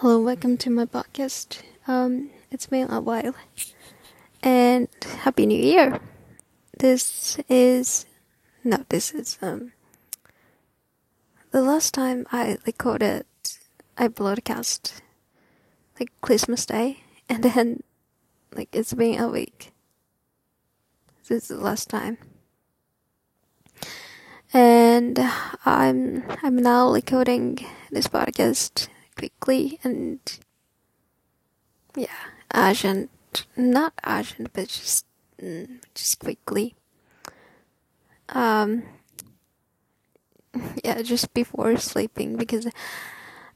Hello, welcome to my podcast. Um, it's been a while, and Happy New Year. This is no, this is um the last time I recorded I broadcast like Christmas Day, and then like it's been a week. This is the last time, and I'm I'm now recording this podcast quickly and yeah, urgent, not urgent, but just mm, just quickly. Um, yeah, just before sleeping because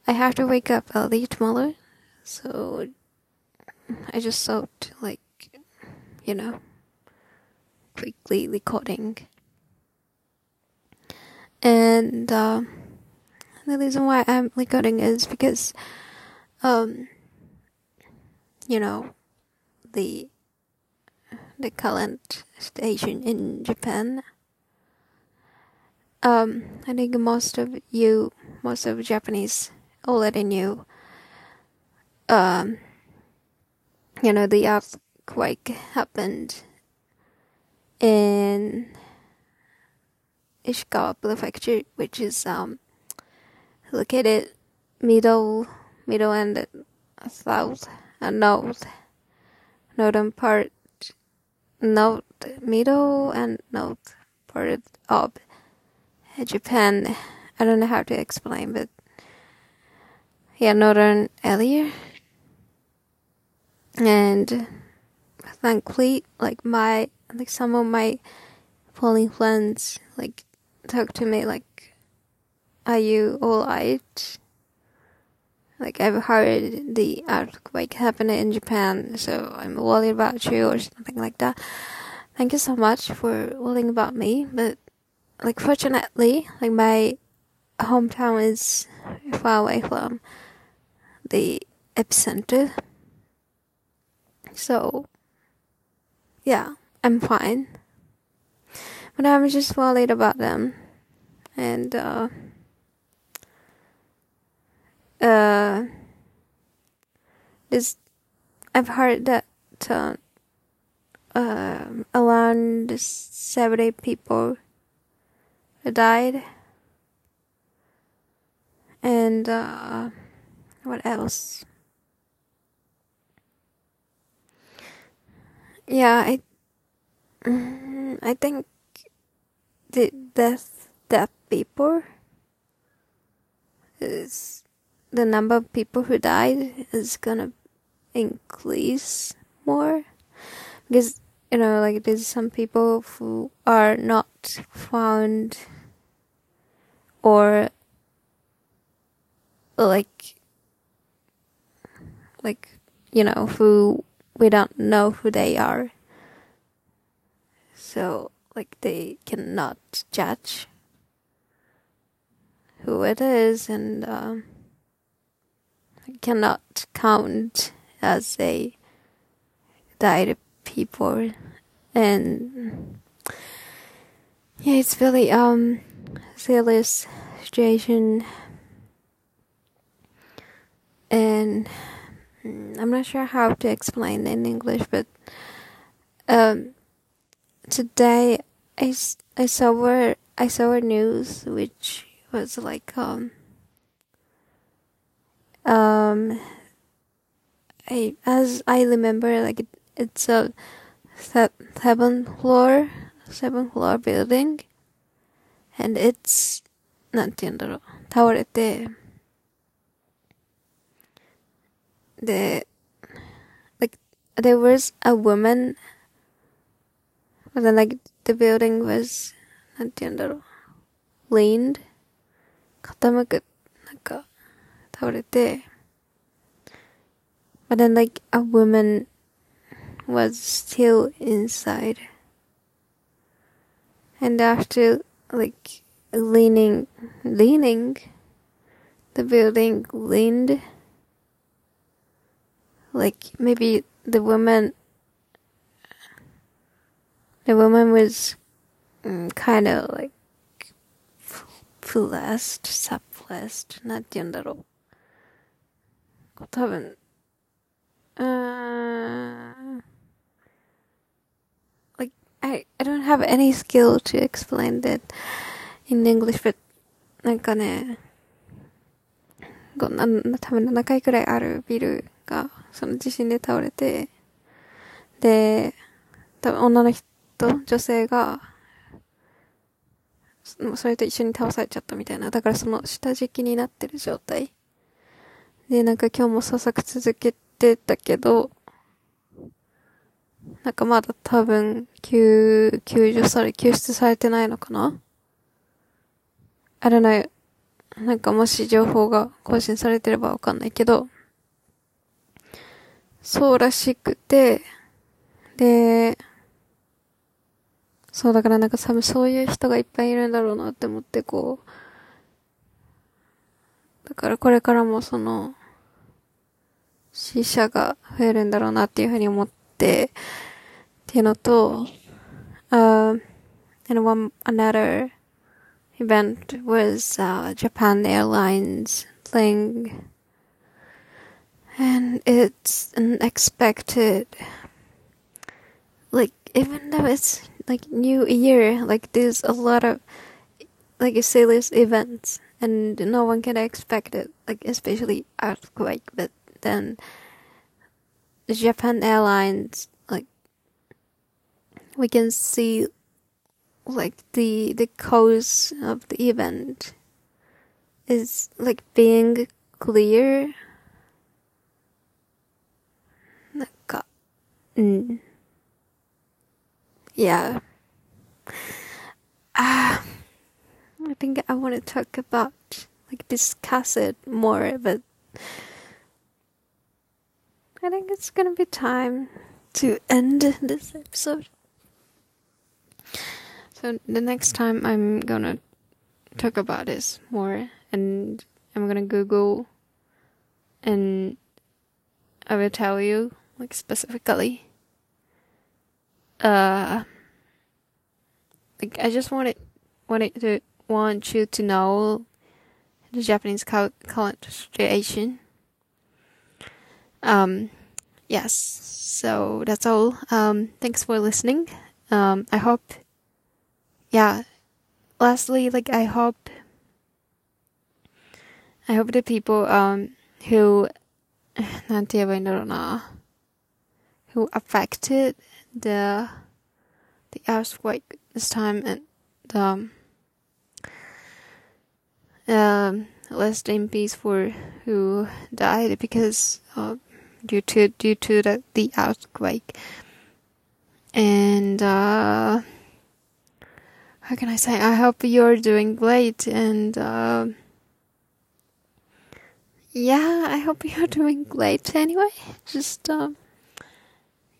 I have to wake up early tomorrow, so I just thought like, you know, quickly recording. And uh, the reason why I'm recording is because, um, you know, the the current station in Japan. Um, I think most of you, most of Japanese already knew. Um, you know, the earthquake happened in Ishikawa Prefecture, which is um located middle, middle and south and north, northern part, north, middle and north part of Japan. I don't know how to explain, but yeah, northern area. And thankfully, like my, like some of my falling friends, like talk to me like are you alright? Like I've heard the earthquake happened in Japan, so I'm worried about you or something like that. Thank you so much for worrying about me, but like fortunately, like my hometown is far away from the epicenter. So yeah, I'm fine. But I'm just worried about them. And uh uh, this I've heard that uh, uh, around seventy people died, and uh, what else? Yeah, I I think the death death people is the number of people who died is gonna increase more? Because you know like there's some people who are not found or like like you know who we don't know who they are. So like they cannot judge who it is and um cannot count as a died people. And yeah it's really um serious situation. And I'm not sure how to explain in English but um today I, I saw I saw a news which was like um um I as I remember like it, it's a seventh floor seventh floor building and it's なんて言うんだろう倒れてで like there was a woman but then like the building was なんて言うんだろう leaned 傾くなんか 倒れて but then like a woman was still inside and after like leaning leaning the building leaned like maybe the woman the woman was mm, kind of like blessed, suppressed, なんて言うんだろう。 多分、うーん、like, I, I don't have any skill to explain that in English, but なんかね、こうな多分7階くらいあるビルが、その地震で倒れて、で、多分女の人、女性が、それと一緒に倒されちゃったみたいな。だからその下敷きになってる状態。で、なんか今日も捜索続けてたけど、なんかまだ多分、救、救助され、救出されてないのかな？あれない。なんかもし情報が更新されてればわかんないけど、そうらしくて、で、そうだからなんか多分そういう人がいっぱいいるんだろうなって思ってこう、だからこれからもその、死者が増えるんだろうなっていうふうに思って、っていうのと、uh, and one, another event was, uh, Japan Airlines thing. And it's unexpected. Like, even though it's like New Year, like there's a lot of like serious events, and no one can expect it. Like especially earthquake, but then Japan Airlines like we can see like the the cause of the event is like being clear. Mm. Yeah. Uh, I think I want to talk about, like, discuss it more, but I think it's gonna be time to end this episode. So the next time I'm gonna talk about this more, and I'm gonna Google, and I will tell you, like, specifically uh like I just wanted wanted to want you to know the Japanese situation. Um, yes, so that's all. Um, thanks for listening. Um, I hope, yeah, lastly, like, I hope, I hope the people, um, who, who affected the, the earthquake this time and, um, um, rest in peace for who died because uh, due to due to the, the earthquake and uh how can I say I hope you're doing great and uh, yeah I hope you're doing great anyway just um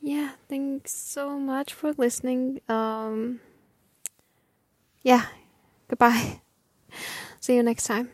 yeah, thanks so much for listening. Um, yeah, goodbye. See you next time.